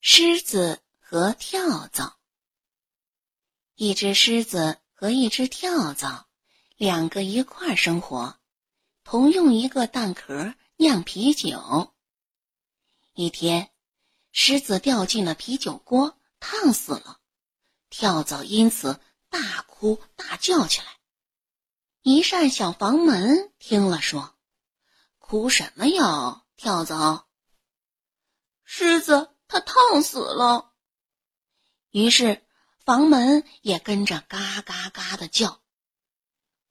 狮子和跳蚤。一只狮子和一只跳蚤，两个一块生活，同用一个蛋壳酿啤酒。一天，狮子掉进了啤酒锅，烫死了。跳蚤因此大哭大叫起来。一扇小房门听了说：“哭什么呀，跳蚤？”狮子。他烫死了，于是房门也跟着嘎嘎嘎的叫。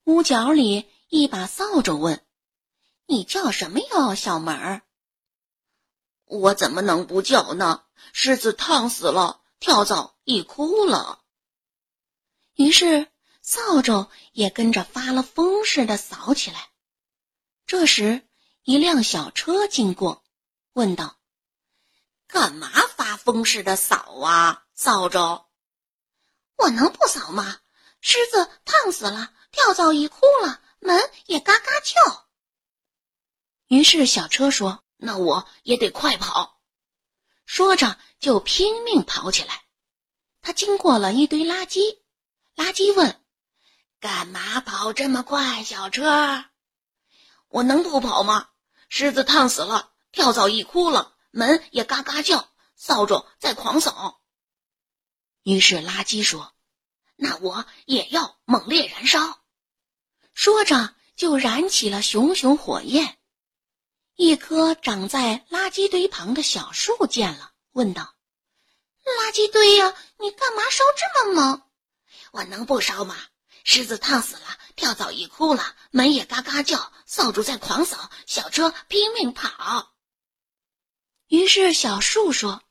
屋角里一把扫帚问：“你叫什么呀，小门儿？”“我怎么能不叫呢？狮子烫死了，跳蚤一哭了。”于是扫帚也跟着发了疯似的扫起来。这时，一辆小车经过，问道。干嘛发疯似的扫啊，扫帚？我能不扫吗？狮子烫死了，跳蚤一哭了，门也嘎嘎叫。于是小车说：“那我也得快跑。”说着就拼命跑起来。他经过了一堆垃圾，垃圾问：“干嘛跑这么快，小车？”我能不跑吗？狮子烫死了，跳蚤一哭了。门也嘎嘎叫，扫帚在狂扫。于是垃圾说：“那我也要猛烈燃烧。”说着就燃起了熊熊火焰。一棵长在垃圾堆旁的小树见了，问道：“垃圾堆呀，你干嘛烧这么猛？我能不烧吗？狮子烫死了，跳蚤一哭了，门也嘎嘎叫，扫帚在狂扫，小车拼命跑。”是小树说：“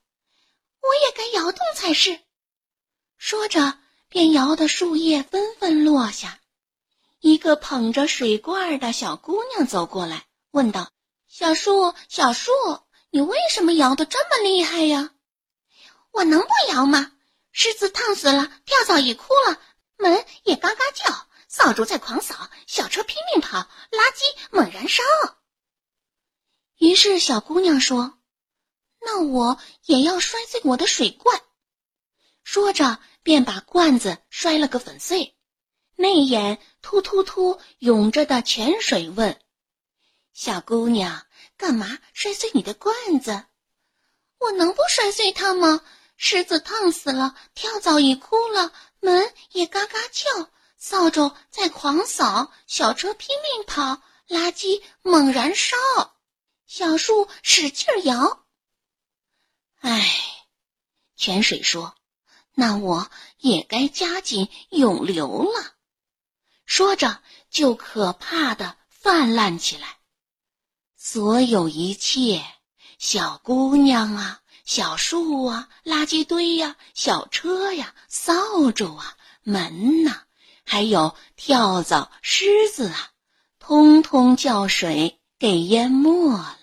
我也该摇动才是。”说着，便摇得树叶纷纷落下。一个捧着水罐的小姑娘走过来，问道：“小树，小树，你为什么摇得这么厉害呀？”“我能不摇吗？狮子烫死了，跳蚤也哭了，门也嘎嘎叫，扫帚在狂扫，小车拼命跑，垃圾猛燃烧。”于是小姑娘说。那我也要摔碎我的水罐，说着便把罐子摔了个粉碎。内眼突突突涌着的泉水问：“小姑娘，干嘛摔碎你的罐子？我能不摔碎它吗？狮子烫死了，跳蚤也哭了，门也嘎嘎叫，扫帚在狂扫，小车拼命跑，垃圾猛燃烧，小树使劲摇。”唉，泉水说：“那我也该加紧涌流了。”说着，就可怕的泛滥起来。所有一切，小姑娘啊，小树啊，垃圾堆呀，小车呀，扫帚啊，门呐，还有跳蚤、狮子啊，通通叫水给淹没了。